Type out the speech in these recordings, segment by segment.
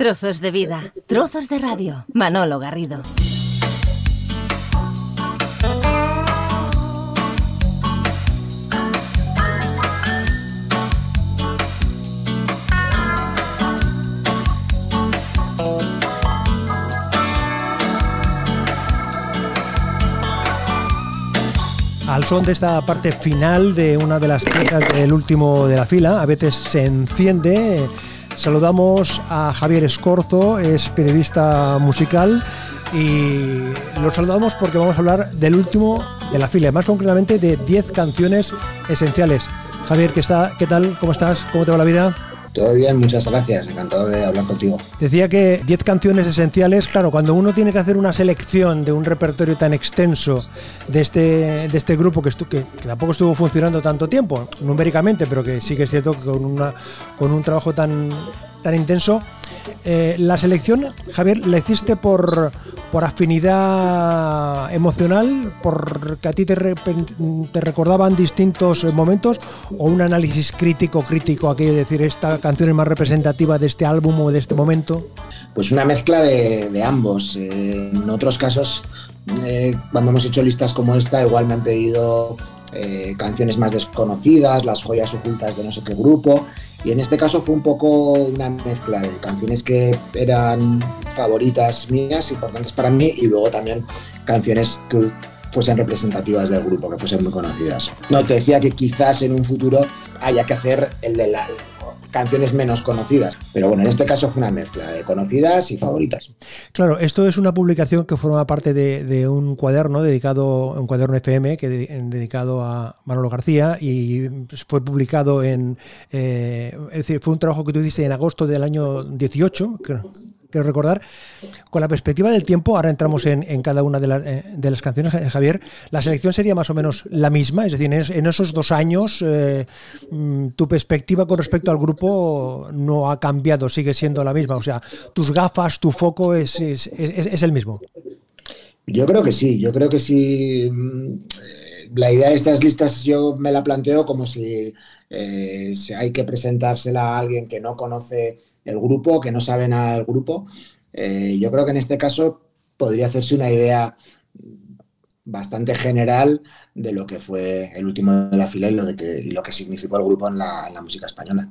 Trozos de vida, trozos de radio. Manolo Garrido. al son de esta parte final de una de las piezas del último de la fila, a veces se enciende. Saludamos a Javier Escorzo, es periodista musical y lo saludamos porque vamos a hablar del último de la fila, más concretamente de 10 canciones esenciales. Javier, ¿qué, está, ¿qué tal? ¿Cómo estás? ¿Cómo te va la vida? Todo bien, muchas gracias, encantado de hablar contigo. Decía que 10 canciones esenciales, claro, cuando uno tiene que hacer una selección de un repertorio tan extenso de este, de este grupo que, que, tampoco estuvo funcionando tanto tiempo, numéricamente, pero que sí que es cierto que con, una, con un trabajo tan, tan intenso, eh, la selección, Javier, ¿la hiciste por, por afinidad emocional, porque a ti te, te, recordaban distintos momentos, o un análisis crítico, crítico, aquello de decir esta canción es más representativa de este álbum o de este momento? Pues una mezcla de, ambos. Eh, en otros casos, eh, cuando hemos hecho listas como esta, igual me han pedido eh, canciones más desconocidas, las joyas ocultas de no sé qué grupo. Y en este caso fue un poco una mezcla de canciones que eran favoritas mías, importantes para mí, y luego también canciones que fuesen representativas del grupo, que fuesen muy conocidas. No, te decía que quizás en un futuro haya que hacer el de la, canciones menos conocidas. Pero bueno, en este caso fue una mezcla de conocidas y favoritas. Claro, esto es una publicación que forma parte de, un cuaderno dedicado, un cuaderno FM que dedicado a Manolo García y fue publicado en, eh, es decir, fue un trabajo que tú hiciste en agosto del año 18, creo quiero recordar, con la perspectiva del tiempo, ahora entramos en, cada una eh, de, las canciones, eh, Javier, la selección sería más o menos la misma, es decir, en, esos dos años eh, mm, tu perspectiva con respecto al grupo no ha cambiado, sigue siendo la misma, o sea, tus gafas, tu foco es, es, el mismo. Yo creo que sí, yo creo que sí. Mm, la idea de estas listas yo me la planteo como si, si hay que presentársela a alguien que no conoce el grupo, que no sabe nada del grupo. Eh, yo creo que en este caso podría hacerse una idea bastante general de lo que fue el último de la fila y lo, de que, lo que significó el grupo en la música española.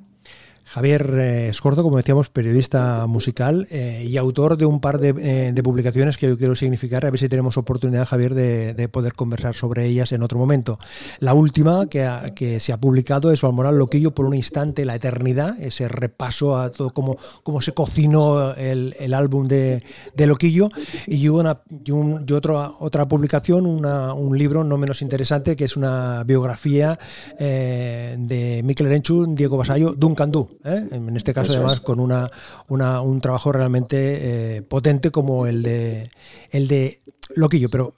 Javier eh, Escorzo, como decíamos, periodista musical eh, y autor de un par eh, de, publicaciones que yo quiero significar, a ver si tenemos oportunidad, Javier, de, poder conversar sobre ellas en otro momento. La última que, se ha publicado es Valmoral Loquillo por un instante, la eternidad, ese repaso a todo cómo, cómo se cocinó el, álbum de, Loquillo, y, una, y, otra, otra publicación, un libro no menos interesante, que es una biografía de Miquel Erenchu, Diego Basayo, Duncan Du. ¿Eh? en este caso además con una, un trabajo realmente eh, potente como el de, el de Loquillo, pero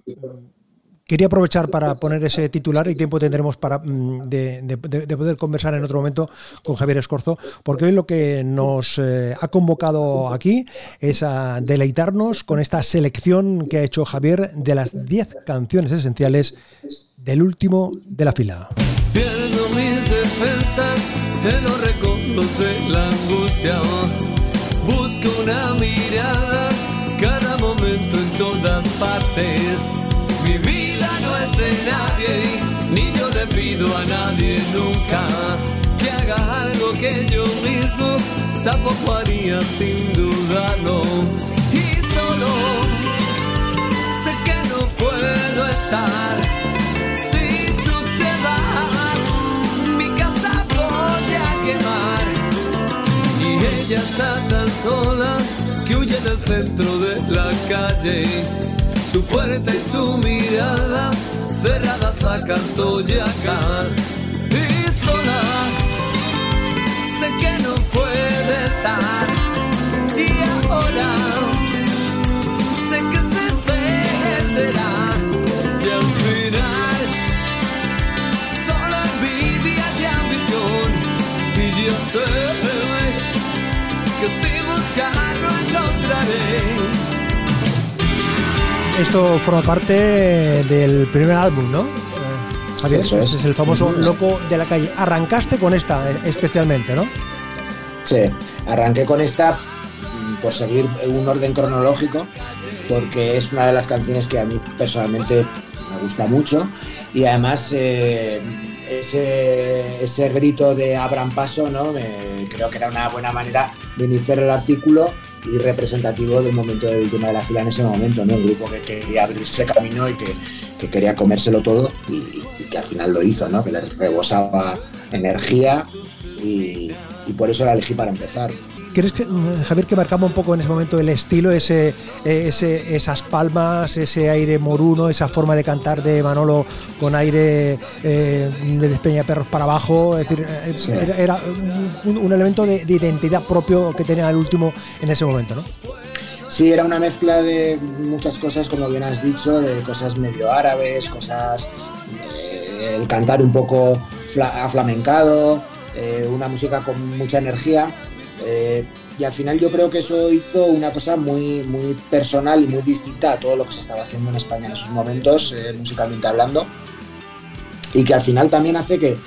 quería aprovechar para poner ese titular y tiempo tendremos para mm, de, poder conversar en otro momento con Javier Escorzo, porque hoy lo que nos eh, ha convocado aquí es a deleitarnos con esta selección que ha hecho Javier de las 10 canciones esenciales del último de la fila. Mis defensas en los recodos de la angustia. Busco una mirada cada momento en todas partes. Mi vida no es de nadie, ni yo le pido a nadie nunca que haga algo que yo mismo tampoco haría sin dudarlo. Y solo sé que no puedo estar Ella está tan sola que huye del centro de la calle. Su puerta y su mirada cerradas a canto y Y sola, sé que no puede estar. Y ahora, Esto forma parte del primer álbum, ¿no? Javier, es. es el famoso Loco de la calle. Arrancaste con esta eh, especialmente, ¿no? Sí, arranqué con esta por seguir un orden cronológico, porque es una de las canciones que a mí personalmente me gusta mucho y además eh, ese, ese, grito de abran paso, ¿no? creo que era una buena manera de iniciar el artículo y representativo del momento del tema de la fila en ese momento, ¿no? Un grupo que quería abrirse camino y que, que quería comérselo todo y, que al final lo hizo, ¿no? Que le rebosaba energía y, y por eso la elegí para empezar. ¿Crees que, mm, Javier, que marcaba un poco en ese momento el estilo, ese, ese, esas palmas, ese aire moruno, esa forma de cantar de Manolo con aire eh, de despeñaperros para abajo? Es decir, eh, era, un, elemento de, identidad propio que tenía el último en ese momento, ¿no? Sí, era una mezcla de muchas cosas, como bien has dicho, de cosas medio árabes, cosas. Eh, el cantar un poco aflamencado, una música con mucha energía eh, y al final yo creo que eso hizo una cosa muy, muy personal y muy distinta a todo lo que se estaba haciendo en España en esos momentos, eh, musicalmente hablando. Y que al final también hace que,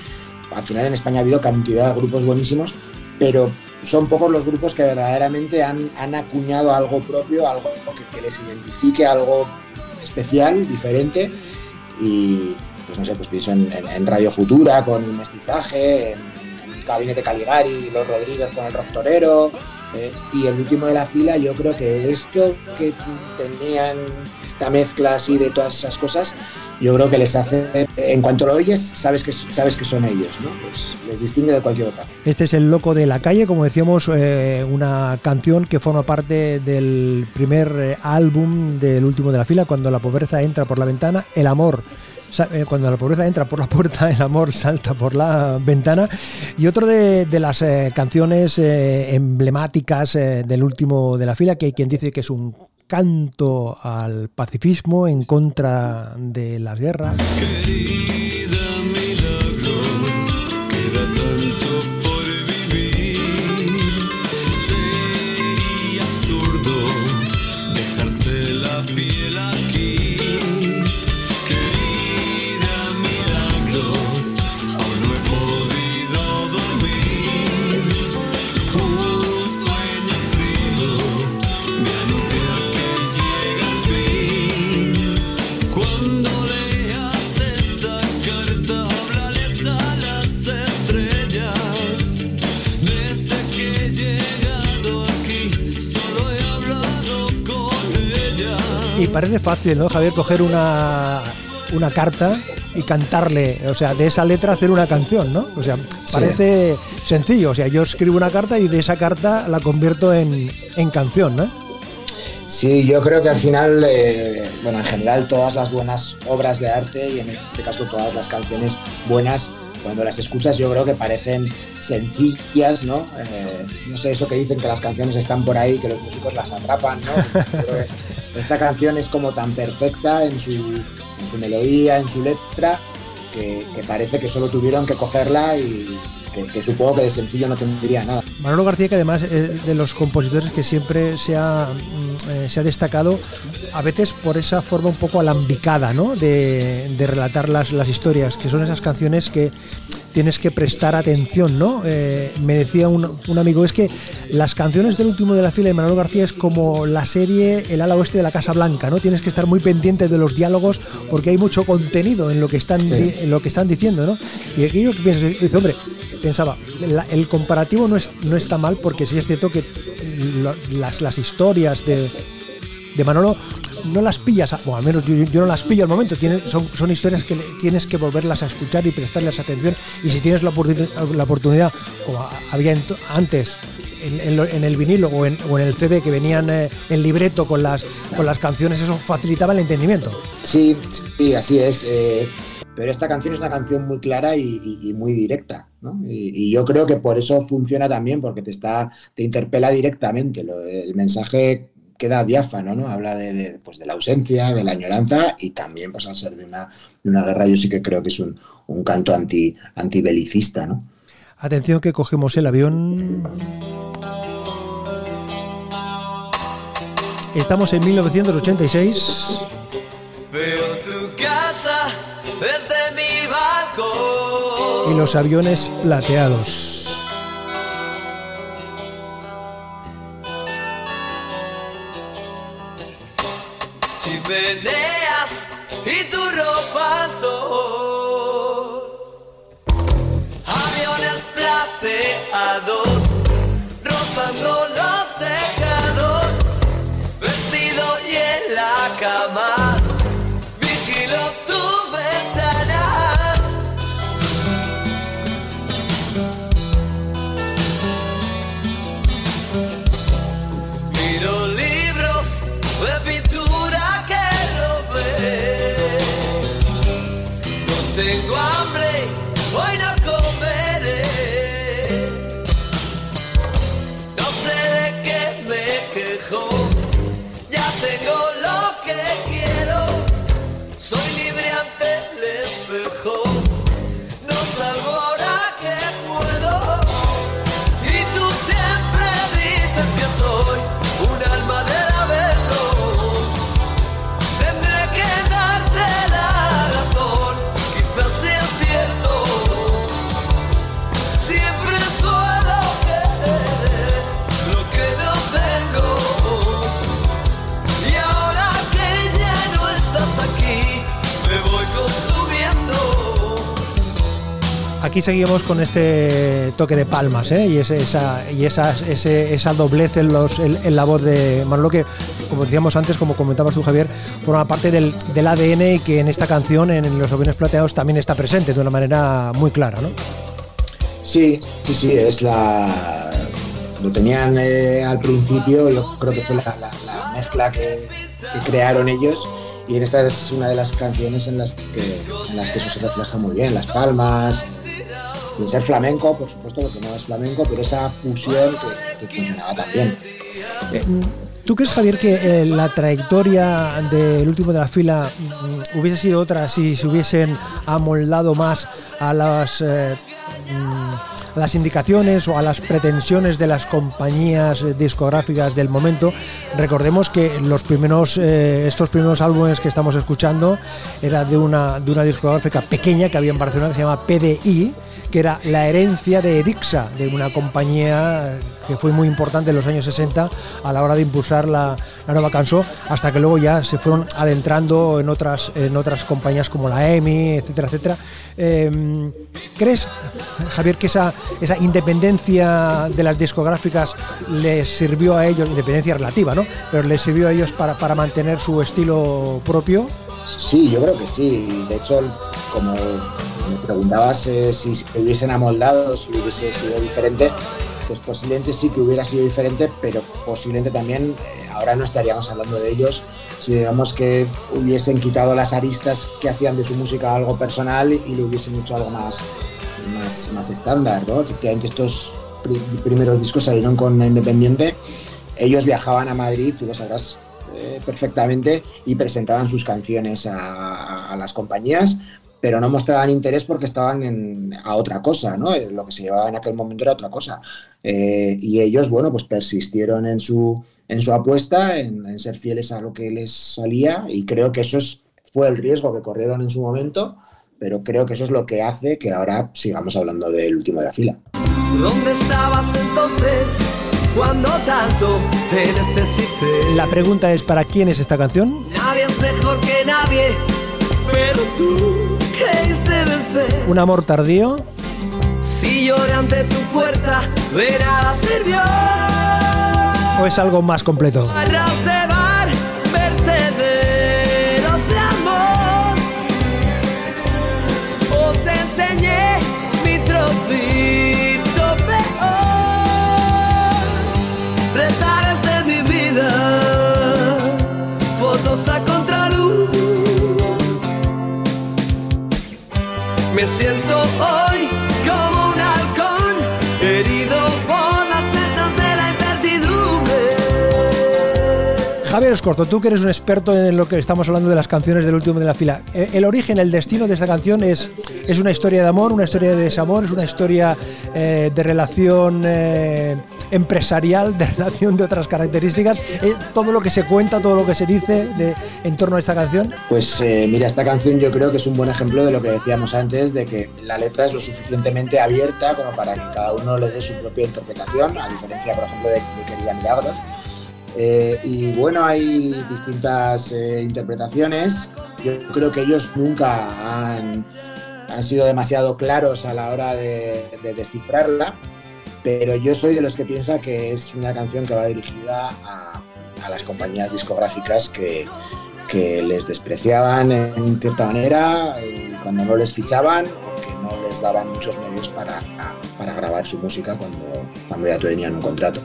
al final en España ha habido cantidad de grupos buenísimos, pero son pocos los grupos que verdaderamente han, han acuñado algo propio, algo que, les identifique, algo especial, diferente. Y pues no sé, pues pienso en, Radio Futura con Mestizaje, en, Gabinete Caligari, Los Rodríguez con el Rock Torero. Eh, y el último de la fila, yo creo que esto que tenían, esta mezcla así de todas esas cosas, yo creo que les hace, en cuanto lo oyes, sabes que, sabes que son ellos, ¿no? Pues les distingue de cualquier otra. Este es El Loco de la Calle, como decíamos, eh, una canción que forma parte del primer eh, álbum del último de la fila, cuando la pobreza entra por la ventana, El Amor cuando la pobreza entra por la puerta, el amor salta por la ventana. Y otro de, las eh, canciones eh, emblemáticas del último de la fila, que hay quien dice que es un canto al pacifismo en contra de las guerras. Parece fácil, ¿no, Javier? Coger una, una carta y cantarle, o sea, de esa letra hacer una canción, ¿no? O sea, parece sencillo, o sea, yo escribo una carta y de esa carta la convierto en, en canción, ¿no? Sí, yo creo que al final, eh, bueno, en general todas las buenas obras de arte y en este caso todas las canciones buenas cuando las escuchas yo creo que parecen sencillas, ¿no? Eh, no sé, eso que dicen que las canciones están por ahí, que los músicos las atrapan, ¿no? esta canción es como tan perfecta en su, melodía, en su letra, que, parece que solo tuvieron que cogerla y que, supongo que de sencillo no tendría nada. Manolo García, que además es de los compositores que siempre se ha, mm, eh, se ha destacado, a veces por esa forma un poco alambicada ¿no? de, relatar las, las historias, que son esas canciones que tienes que prestar atención, ¿no? Eh, me decía un, amigo, es que las canciones del último de la fila de Manolo García es como la serie El ala oeste de la Casa Blanca, ¿no? Tienes que estar muy pendiente de los diálogos porque hay mucho contenido en lo que están, en lo que están diciendo, ¿no? Y que piensas, dice, hombre, pensaba, el comparativo no, es, no está mal porque sí es cierto que las, las historias de, de Manolo no las pillas, o al menos yo, no las pillo al momento, son, son historias que tienes que volverlas a escuchar y prestarles atención y si tienes la, la oportunidad, como había antes, en, el vinilo o en, el CD que venían eh, en libreto con las, con las canciones, eso facilitaba el entendimiento. Sí, sí, así es. Eh, pero esta canción es una canción muy clara y, muy directa, ¿no? y, yo creo que por eso funciona también, porque te está, te interpela directamente. el mensaje queda diáfano, ¿no? Habla de, pues, de la ausencia, de la añoranza y también, pues al ser de una, de una guerra, yo sí que creo que es un, un canto anti, antibelicista, ¿no? Atención que cogemos el avión. Estamos en 1986. y los aviones plateados. Chimeneas y tu ropa sol, aviones plateados. Seguimos con este toque de palmas ¿eh? y, esa, y esa, esa doblez en, los, en, la voz de Manolo que, como decíamos antes, como comentabas tú Javier, forma parte del, ADN y que en esta canción, en Los aviones plateados, también está presente de una manera muy clara. ¿no? Sí, sí, sí, es la. Lo tenían eh, al principio, yo creo que fue la, la- la mezcla que, crearon ellos. Y en esta es una de las canciones en las que eso se refleja muy bien. Las palmas, sin ser flamenco, por supuesto, porque no es flamenco, pero esa fusión que, funcionaba también. ¿Tú crees, Javier, que eh, la trayectoria del último de la fila mm, hubiese sido otra si se hubiesen amoldado más a las, eh, mm, las indicaciones o a las pretensiones de las compañías eh, discográficas del momento? Recordemos que los primeros, eh, estos primeros álbumes que estamos escuchando era de una, de una discográfica pequeña que había en Barcelona que se llama PDI que era la herencia de Erixa, de una compañía que fue muy importante en los años 60 a la hora de impulsar la, nueva canción, hasta que luego ya se fueron adentrando en otras, en otras compañías como la EMI, etcétera, etcétera. Eh, ¿Crees, Javier, que esa, esa independencia de las discográficas les sirvió a ellos, independencia relativa, ¿no? Pero les sirvió a ellos para, para mantener su estilo propio? Sí, yo creo que sí. De hecho, como me preguntabas si se hubiesen amoldado, si hubiese sido diferente, pues posiblemente sí que hubiera sido diferente, pero posiblemente también eh, ahora no estaríamos hablando de ellos. Si digamos que hubiesen quitado las aristas que hacían de su música algo personal y le hubiesen hecho algo más, más, más estándar, ¿no? Efectivamente estos pri- primeros discos salieron con Independiente, ellos viajaban a Madrid, tú lo sabrás eh, perfectamente, y presentaban sus canciones a las compañías, pero no mostraban interés porque estaban en, a otra cosa, ¿no? Eh, Lo que se llevaba en aquel momento era otra cosa. Eh, y ellos, bueno, pues persistieron en su, en su apuesta, en, en ser fieles a lo que les salía, y creo que eso es- fue el riesgo que corrieron en su momento, pero creo que eso es lo que hace que ahora sigamos hablando del último de la fila. ¿Dónde estabas entonces cuando tanto te necesité? La pregunta es, ¿para quién es esta canción? Nadie es mejor que nadie, pero tú creíste vencer. ¿Un amor tardío? Si lloré ante tu puerta, nada sirvió. ¿O es algo más completo? Siento hoy como un halcón, herido por las flechas de la incertidumbre. Javier Escorto, tú que eres un experto en lo que estamos hablando de las canciones del último de la fila. Eh, El origen, el destino de esta canción es, es una historia de amor, una historia de desamor, es una historia eh, de relación eh, empresarial, de relación de otras características. Eh, todo lo que se cuenta, todo lo que se dice de, en torno a esta canción. Pues eh, mira, esta canción yo creo que es un buen ejemplo de lo que decíamos antes, de que la letra es lo suficientemente abierta como para que cada uno le dé su propia interpretación, a diferencia, por ejemplo, de, de Querida Milagros. Eh, y bueno, hay distintas interpretaciones. Yo creo que ellos nunca han, han, sido demasiado claros a la hora de, descifrarla, pero yo soy de los que piensa que es una canción que va dirigida a, las compañías discográficas que, les despreciaban en cierta manera eh, cuando no les fichaban o que no les daban muchos medios para, para grabar su música cuando, cuando ya tenían un contrato.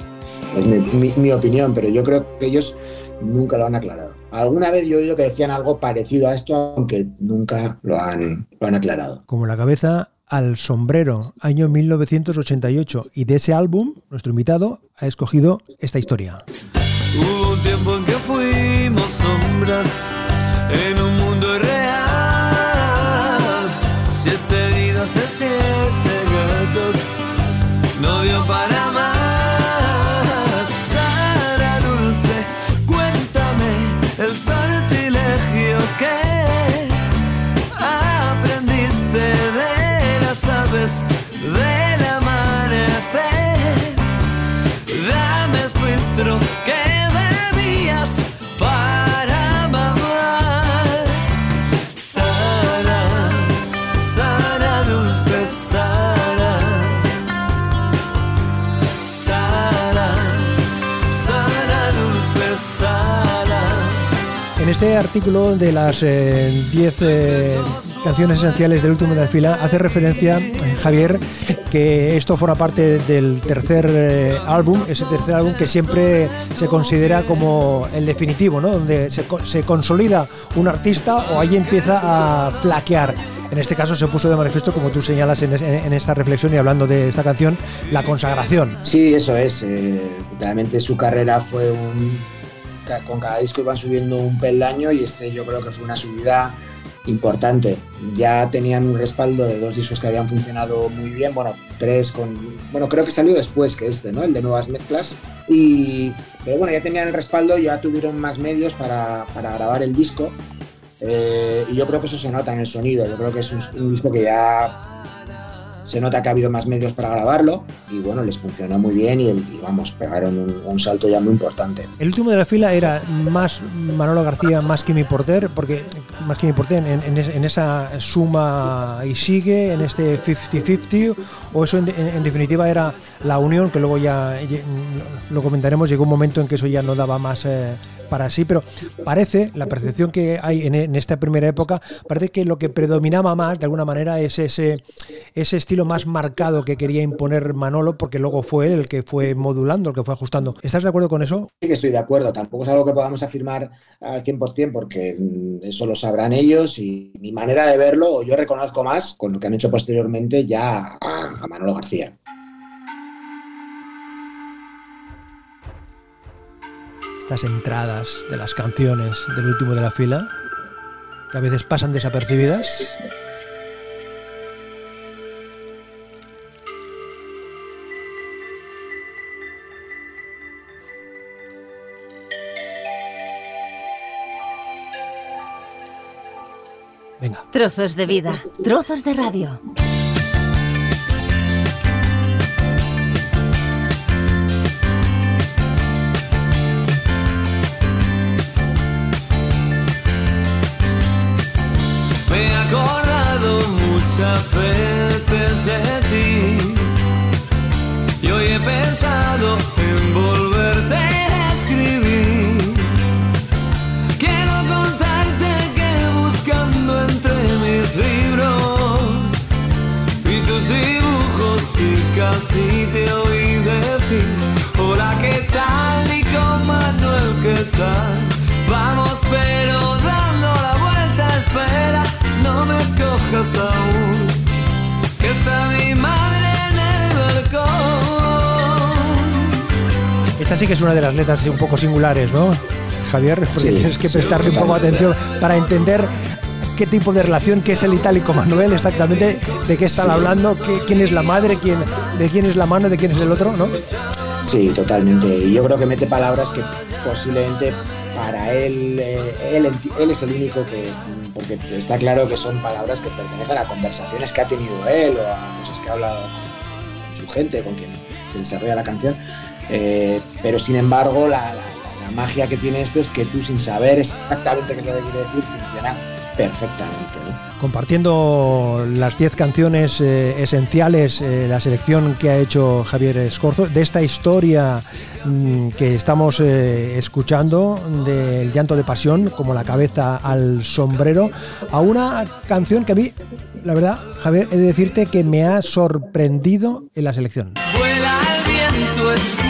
Es mi, mi, mi, opinión, pero yo creo que ellos nunca lo han aclarado. Alguna vez yo he oído que decían algo parecido a esto, aunque nunca lo han, lo han aclarado. Como la cabeza al sombrero, año 1988, y de ese álbum, nuestro invitado ha escogido esta historia. Hubo un tiempo en que fuimos sombras en un mundo irreal. Siete vidas de siete gatos, no dio para más. Este artículo de las 10 eh, eh, canciones esenciales del último de la fila hace referencia, Javier, que esto forma parte del tercer eh, álbum, ese tercer álbum que siempre se considera como el definitivo, ¿no? donde se, se consolida un artista o ahí empieza a flaquear. En este caso se puso de manifiesto, como tú señalas en, en, esta reflexión y hablando de esta canción, la consagración. Sí, eso es. Eh, realmente su carrera fue un con cada disco iban subiendo un peldaño y este yo creo que fue una subida importante. Ya tenían un respaldo de dos discos que habían funcionado muy bien, bueno, tres con, bueno, creo que salió después que este, ¿no? El de nuevas mezclas. Y, pero bueno, ya tenían el respaldo, ya tuvieron más medios para, para grabar el disco. Eh, y yo creo que eso se nota en el sonido, yo creo que es un, un disco que ya se nota que ha habido más medios para grabarlo y bueno, les funcionó muy bien y, vamos, pegaron un, salto ya muy importante. El último de la fila era más Manolo García, más Kimi Porter, porque más Kimi Porter en, en, en, esa suma y sigue, en este 50-50, o eso en, en, definitiva era la unión, que luego ya lo comentaremos, llegó un momento en que eso ya no daba más... Eh, para sí, pero parece, la percepción que hay en, en, esta primera época, parece que lo que predominaba más, de alguna manera, es ese, ese estilo más marcado que quería imponer Manolo, porque luego fue él el que fue modulando, el que fue ajustando. ¿Estás de acuerdo con eso? Sí que estoy de acuerdo, tampoco es algo que podamos afirmar al 100%, porque eso lo sabrán ellos y mi manera de verlo, yo reconozco más con lo que han hecho posteriormente ya a Manolo García. Estas entradas de las canciones del último de la fila, que a veces pasan desapercibidas. Venga. Trozos de vida, trozos de radio. Muchas veces de ti. Y hoy he pensado en volverte a escribir. Quiero contarte que buscando entre mis libros y tus dibujos y casi te oí decir hola qué tal y con Manuel qué tal vamos pero me cojas aún, que está mi madre en el balcón. Esta sí que es una de las letras un poco singulares, ¿no, Javier? Porque sí, tienes que prestarle sí, un poco de atención para entender qué tipo de relación, qué es el itálico Manuel, exactamente de qué están sí. hablando, qué, quién es la madre, quién, de quién es la mano, de quién es el otro, ¿no? Sí, totalmente. Y yo creo que mete palabras que posiblemente para él, eh, él, es el único que, porque está claro que son palabras que pertenecen a conversaciones que ha tenido él o a cosas que ha hablado su gente, con quien se desarrolla la canción. Eh, pero sin embargo, la, la magia que tiene esto es que tú sin saber exactamente qué es lo que quiere decir, funciona perfectamente. Compartiendo las 10 canciones eh, esenciales, eh, la selección que ha hecho Javier Escorzo, de esta historia mm, que estamos eh, escuchando, del llanto de pasión, como la cabeza al sombrero, a una canción que a mí, la verdad, Javier, he de decirte que me ha sorprendido en la selección. Vuela el viento,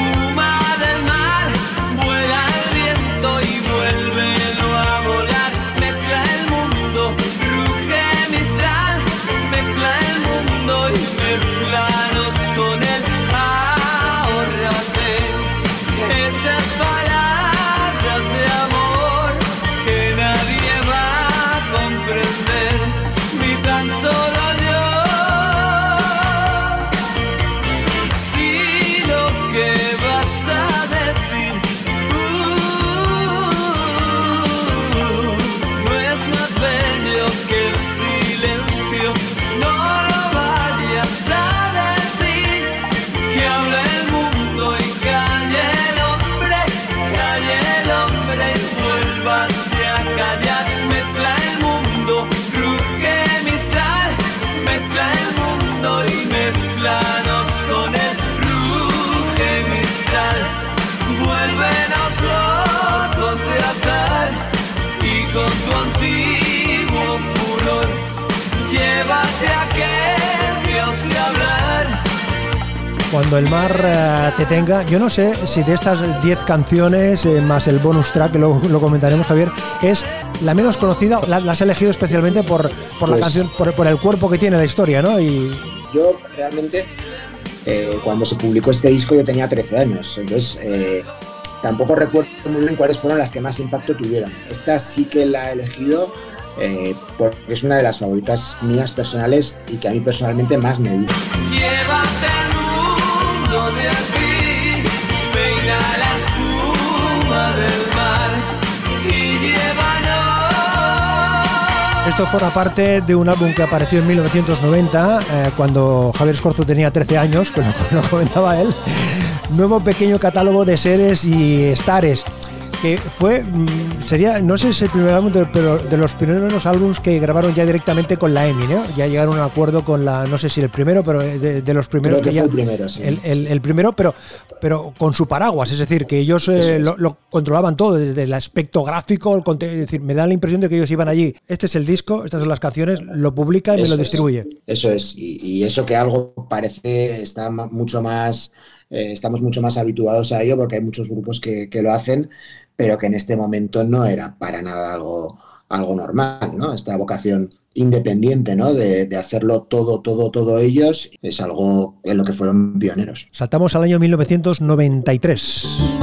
cuando el mar eh, te tenga. Yo no sé si de estas 10 canciones, eh, más el bonus track, que lo, lo, comentaremos, Javier, es la menos conocida. La, has elegido especialmente por, por la pues canción, por, el cuerpo que tiene la historia, ¿no? Y... Yo realmente, eh, cuando se publicó este disco, yo tenía 13 años. Entonces, tampoco recuerdo muy bien cuáles fueron las que más impacto tuvieron. Esta sí que la he elegido. porque es una de las favoritas mías personales y que a mí personalmente más me dio. Esto forma parte de un álbum que apareció en 1990, eh, cuando Javier Escorzo tenía 13 años, como lo comentaba él. Nuevo pequeño catálogo de seres y estares que fue, mm, sería, no sé si es el primer álbum, pero de los primeros álbumes que grabaron ya directamente con la EMI, ¿no? Ya llegaron a un acuerdo con la, no sé si el primero, pero de, los primeros. que, el primero, sí. El, primero, pero, pero con su paraguas, es decir, que ellos eh, lo, controlaban todo, desde el aspecto gráfico, el es decir, me da la impresión de que ellos iban allí, este es el disco, estas son las canciones, lo publica y me lo distribuye. eso es, y, eso que algo parece, está mucho más... Eh, estamos mucho más habituados a ello porque hay muchos grupos que, que lo hacen, pero que en este momento no era para nada algo, algo normal, ¿no? Esta vocación independiente, ¿no? De, hacerlo todo, todo, todo ellos, es algo en lo que fueron pioneros. Saltamos al año 1993.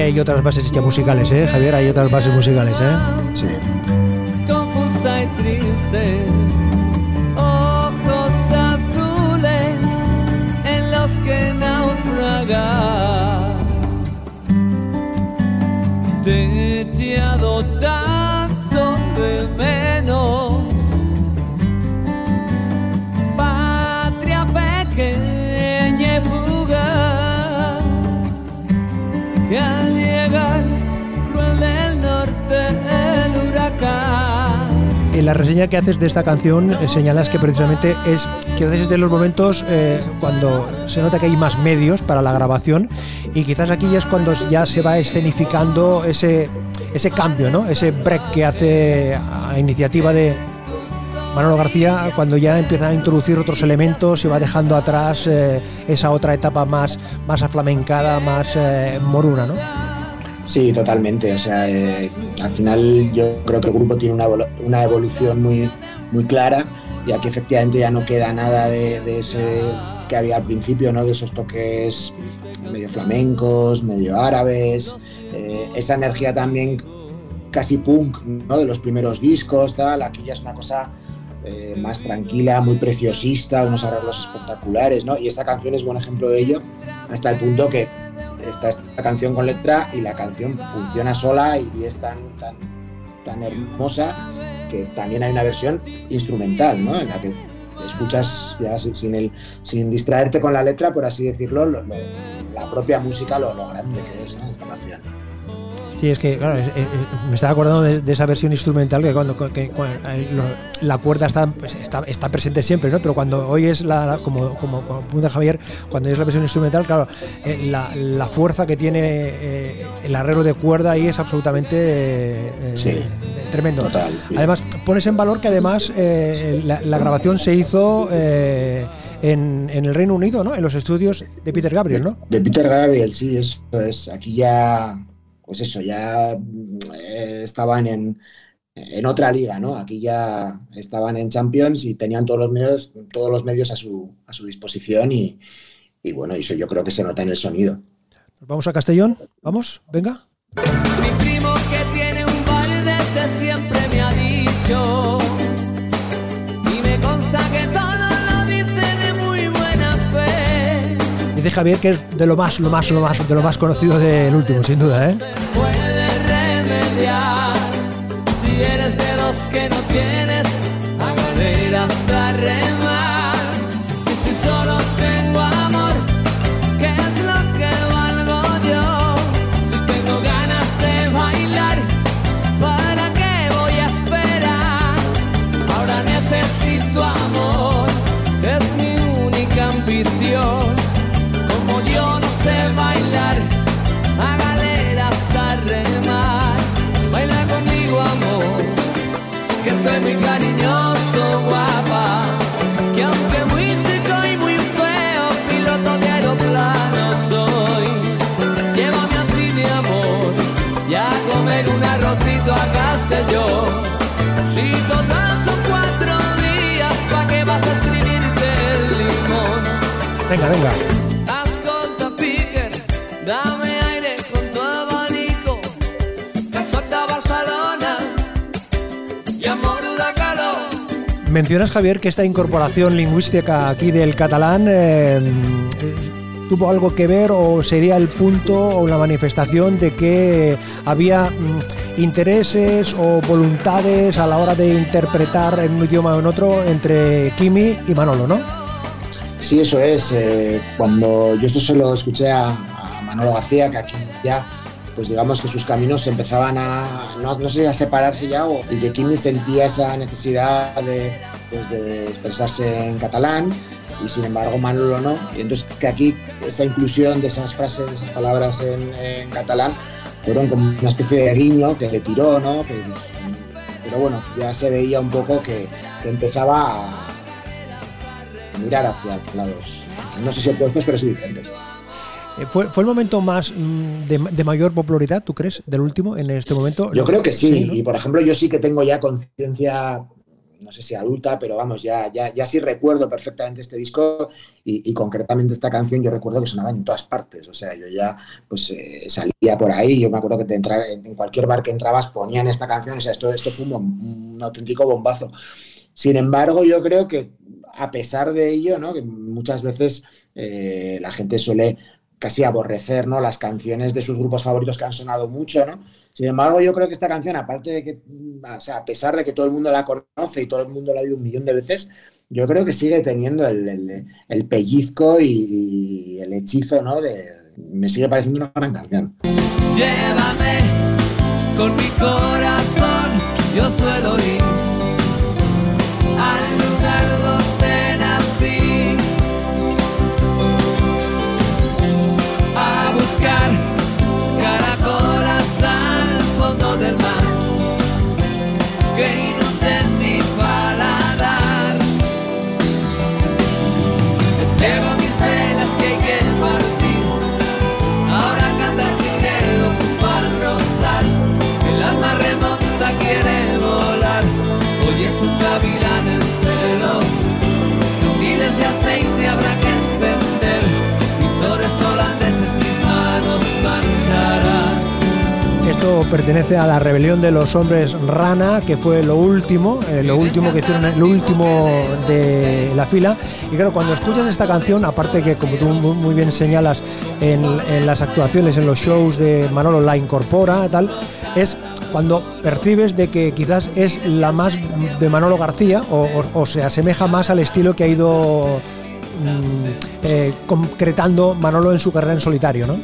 Hay otras bases hechas musicales, ¿eh? Javier, hay otras bases musicales, ¿eh? La reseña que haces de esta canción eh, señalas que precisamente es que es de los momentos eh, cuando se nota que hay más medios para la grabación y quizás aquí es cuando ya se va escenificando ese, ese cambio, ¿no? ese break que hace a iniciativa de Manolo García cuando ya empieza a introducir otros elementos y va dejando atrás eh, esa otra etapa más, más aflamencada, más moruna. ¿no? Sí, totalmente. O sea, eh, al final yo creo que el grupo tiene una, evolución muy, muy clara, ya que efectivamente ya no queda nada de, ese que había al principio, ¿no? De esos toques medio flamencos, medio árabes, eh, esa energía también casi punk, ¿no? De los primeros discos, tal. Aquí ya es una cosa eh, más tranquila, muy preciosista, unos arreglos espectaculares, ¿no? Y esta canción es buen ejemplo de ello, hasta el punto que está esta canción con letra y la canción funciona sola y, es tan, tan, tan hermosa que también hay una versión instrumental, ¿no? En la que escuchas ya sin, el, sin distraerte con la letra, por así decirlo, la propia música, lo, lo grande que es esta canción. Sí, es que, claro, me estaba acordando de, esa versión instrumental que cuando, la cuerda pues, está, está, presente siempre, ¿no? Pero cuando oyes, la, como, como, como Javier, cuando oyes la versión instrumental, claro, eh, la, fuerza que tiene eh, el arreglo de cuerda ahí es absolutamente eh, tremendo. Además, pones en valor que además la, grabación se hizo en, en, el Reino Unido, ¿no? En los estudios de Peter Gabriel, ¿no? De, de Peter Gabriel, sí, eso es. Aquí ya pues eso, ya eh, estaban en, otra liga, ¿no? Aquí ya estaban en Champions y tenían todos los medios, todos los medios a su, a su disposición y, bueno, eso yo creo que se nota en el sonido. Vamos a Castellón, vamos, venga. Mi primo que tiene un bar desde siempre de Javier, que es de lo más, lo más, lo más, de lo más conocido del último, sin duda, ¿eh? Mencionas, Javier, que esta incorporación lingüística aquí del catalán eh, tuvo algo que ver o sería el punto o la manifestación de que había mm, intereses o voluntades a la hora de interpretar en un idioma o en otro entre Kimi y Manolo, ¿no? Sí, eso es. Eh, cuando yo esto solo escuché a, Manolo García, que aquí ya pues digamos que sus caminos empezaban a, no, sé si a separarse ya, o, y que Kimi sentía esa necesidad de, pues de expresarse en catalán y sin embargo Manolo no. Y entonces que aquí esa inclusión de esas frases, esas palabras en, catalán, fueron como una especie de guiño que le tiró, ¿no? Pues, pero bueno, ya se veía un poco que, empezaba a mirar hacia lados, no sé si opuestos, pero sí diferentes. Eh, ¿Fue, ¿Fue, el momento más mm, de, mayor popularidad, tú crees, del último en este momento? Yo creo que sí, y por ejemplo yo sí que tengo ya conciencia, no sé si adulta, pero vamos, ya, ya, ya sí recuerdo perfectamente este disco y, concretamente esta canción yo recuerdo que sonaba en todas partes, o sea, yo ya pues eh, salía por ahí, yo me acuerdo que te entrar, en cualquier bar que entrabas ponían esta canción, o sea, esto, esto fue un, auténtico bombazo. Sin embargo, yo creo que a pesar de ello, ¿no? que muchas veces eh, la gente suele casi aborrecer ¿no? las canciones de sus grupos favoritos que han sonado mucho, ¿no? Sin embargo, yo creo que esta canción, aparte de que, o sea, a pesar de que todo el mundo la conoce y todo el mundo la ha oído un millón de veces, yo creo que sigue teniendo el, pellizco y, el hechizo, ¿no? Me sigue pareciendo una gran canción. Llévame con mi corazón, yo suelo ir pertenece a la rebelión de los hombres rana, que fue lo último, eh, lo último que hicieron, lo último de la fila. Y claro, cuando escuchas esta canción, aparte que como tú muy bien señalas en, las actuaciones, en los shows de Manolo la incorpora, tal, es cuando percibes de que quizás es la más de Manolo García o, se asemeja más al estilo que ha ido mm, eh, concretando Manolo en su carrera en solitario, ¿no?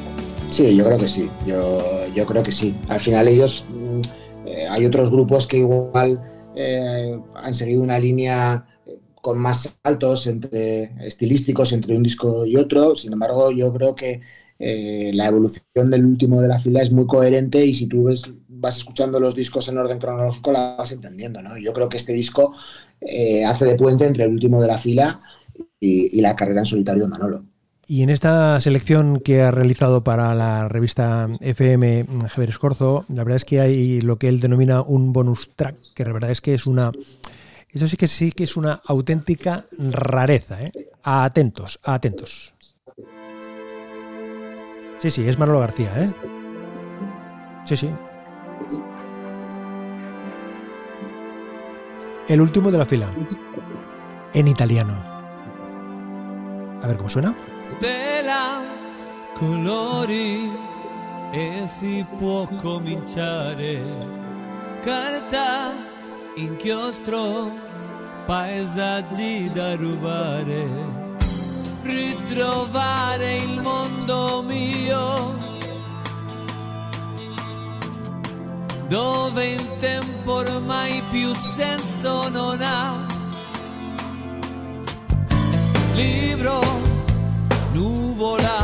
Sí, yo creo que sí, yo, yo creo que sí. Al final ellos, mm, eh, hay otros grupos que igual eh, han seguido una línea con más saltos entre estilísticos entre un disco y otro. Sin embargo, yo creo que la evolución del último de la fila es muy coherente y si tú ves vas escuchando los discos en orden cronológico, la vas entendiendo, ¿no? Yo creo que este disco eh, hace de puente entre el último de la fila y, la carrera en solitario de Manolo. Y en esta selección que ha realizado para la revista FM Javier Escorzo, la verdad es que hay lo que él denomina un bonus track, que la verdad es que es una. Eso sí que sí que es una auténtica rareza, ¿eh? Atentos, atentos. Sí, sí, es Manolo García, ¿eh? Sí, sí, El último de la fila. En italiano. A ver cómo suena. Tela, colori e si può cominciare. Carta, inchiostro, paesaggi da rubare. Ritrovare il mondo mio dove il tempo ormai più senso non ha. Libro, nuvola,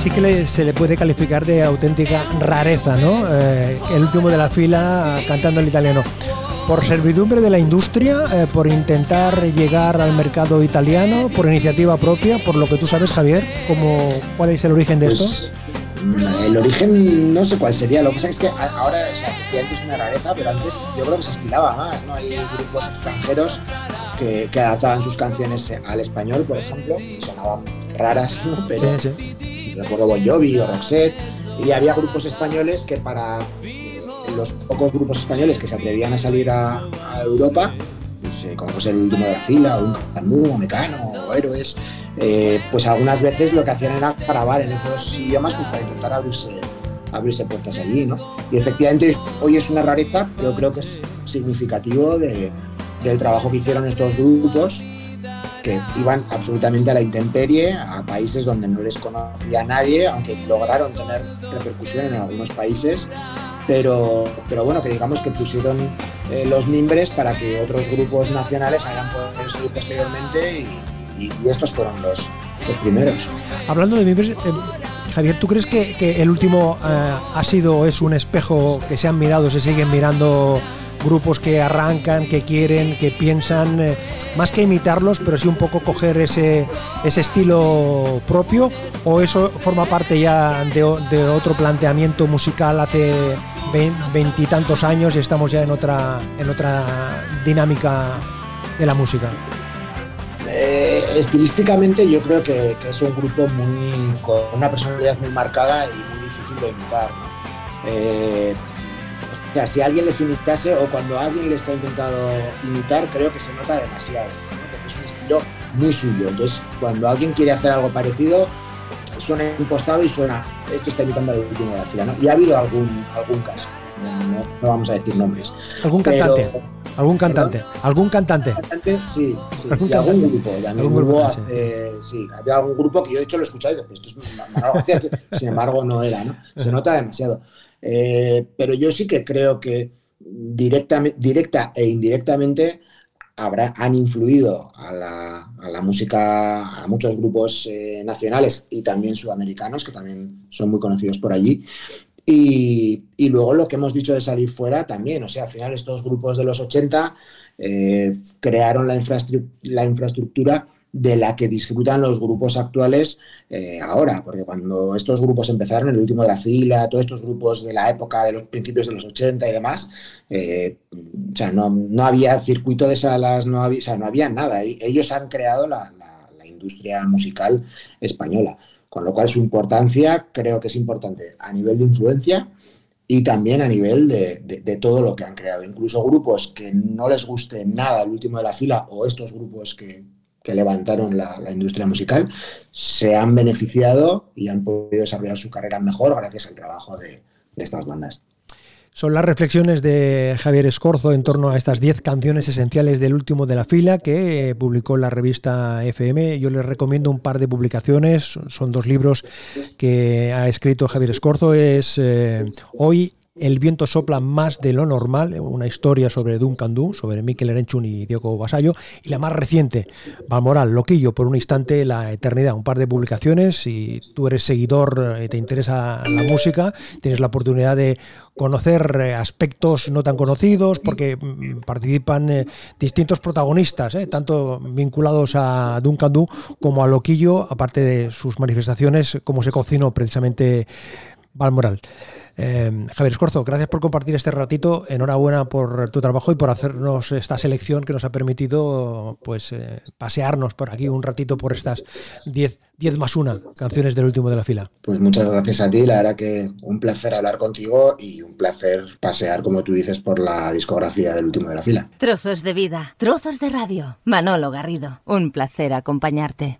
Sí que le- se le puede calificar de auténtica rareza, ¿no? Eh, el último de la fila cantando en italiano. Por servidumbre de la industria, eh, por intentar llegar al mercado italiano, por iniciativa propia, por lo que tú sabes, Javier, ¿cómo, ¿cuál es el origen de esto? Pues, mm, el origen no sé cuál sería. Lo que pasa es que ahora, o sea, efectivamente es una rareza, pero antes yo creo que se estilaba más, ¿no? Hay grupos extranjeros que, que adaptaban sus canciones al español, por ejemplo, y sonaban raras, ¿no? Pero Sí, sí. Recuerdo Bon Jovi o Roxette, y había grupos españoles que para los pocos grupos españoles que se atrevían a salir a, a Europa, pues, eh, como pues el último de la fila, o un Candú, o Mecano, o Héroes, eh, pues algunas veces lo que hacían era grabar en otros idiomas pues, para intentar abrirse, abrirse puertas allí, ¿no? Y efectivamente hoy es una rareza, pero creo que es significativo de- del trabajo que hicieron estos grupos que iban absolutamente a la intemperie, a países donde no les conocía nadie, aunque lograron tener repercusión en algunos países, pero, pero bueno, que digamos que pusieron eh, los mimbres para que otros grupos nacionales hayan podido salir posteriormente y, estos fueron los, los primeros. Hablando de miembros, eh, Javier, ¿tú crees que, que el último eh, ha sido es un espejo que se han mirado, se siguen mirando grupos que arrancan, que quieren, que piensan, eh, más que imitarlos, pero sí un poco coger ese, ese estilo propio? ¿O eso forma parte ya de, de otro planteamiento musical hace vein- veintitantos años y estamos ya en otra, en otra dinámica de la música? Eh, estilísticamente yo creo que, que es un grupo muy con una personalidad muy marcada y muy difícil de imitar. ¿no? Eh, o sea, si alguien les imitase o cuando alguien les ha intentado imitar, creo que se nota demasiado, ¿no? porque es un estilo muy suyo. Entonces, cuando alguien quiere hacer algo parecido, suena impostado y suena, esto está imitando al último de la fila. ¿no? Y ha habido algún, algún caso, no, no- vamos a decir nombres. ¿Algún Pero- cantante? ¿Algún cantante? ¿Algún cantante? Cantante, sí, sí. ¿Algún y algún grupo. Algún grupo, hace- sí, había algún grupo que yo de hecho lo he escuchado y digo, esto es sin embargo no era, ¿no? Se nota demasiado. Eh, pero yo sí que creo que directamente, directa e indirectamente habrá, han influido a la, a la música, a muchos grupos eh, nacionales y también sudamericanos, que también son muy conocidos por allí. Y, luego lo que hemos dicho de salir fuera también, o sea, al final estos grupos de los 80 eh, crearon la infraestructura de la que disfrutan los grupos actuales eh, ahora, porque cuando estos grupos empezaron, el último de la fila, todos estos grupos de la época de los principios de los 80 y demás, eh, o sea, no, había circuito de salas, no no había nada. E-, ellos han creado la, industria musical española, con lo cual su importancia creo que es importante a nivel de influencia y también a nivel de, de, todo lo que han creado. Incluso grupos que no les guste nada el último de la fila o estos grupos que, que levantaron la, industria musical, se han beneficiado y han podido desarrollar su carrera mejor gracias al trabajo de, estas bandas. Son las reflexiones de Javier Escorzo en torno a estas 10 canciones esenciales del último de la fila que publicó la revista FM. Yo les recomiendo un par de publicaciones, son dos libros que ha escrito Javier Escorzo. Es eh, Hoy el viento sopla más de lo normal, una historia sobre Duncan Du, sobre Mikel Erenchun y Diego Basallo, y la más reciente, Valmoral, Loquillo, por un instante, la eternidad, un par de publicaciones, si tú eres seguidor y te interesa la música, tienes la oportunidad de conocer eh, aspectos no tan conocidos, porque mm, participan eh, distintos protagonistas, eh, tanto vinculados a Duncan Du como a Loquillo, aparte de sus manifestaciones, como se cocinó precisamente Valmoral. Eh, Javier Escorzo, gracias por compartir este ratito. Enhorabuena por tu trabajo y por hacernos esta selección que nos ha permitido pues eh, pasearnos por aquí un ratito por estas 10 más 1 canciones del último de la fila. Pues muchas gracias a ti. La verdad que un placer hablar contigo y un placer pasear, como tú dices, por la discografía del último de la fila. Trozos de vida, trozos de radio. Manolo Garrido, un placer acompañarte.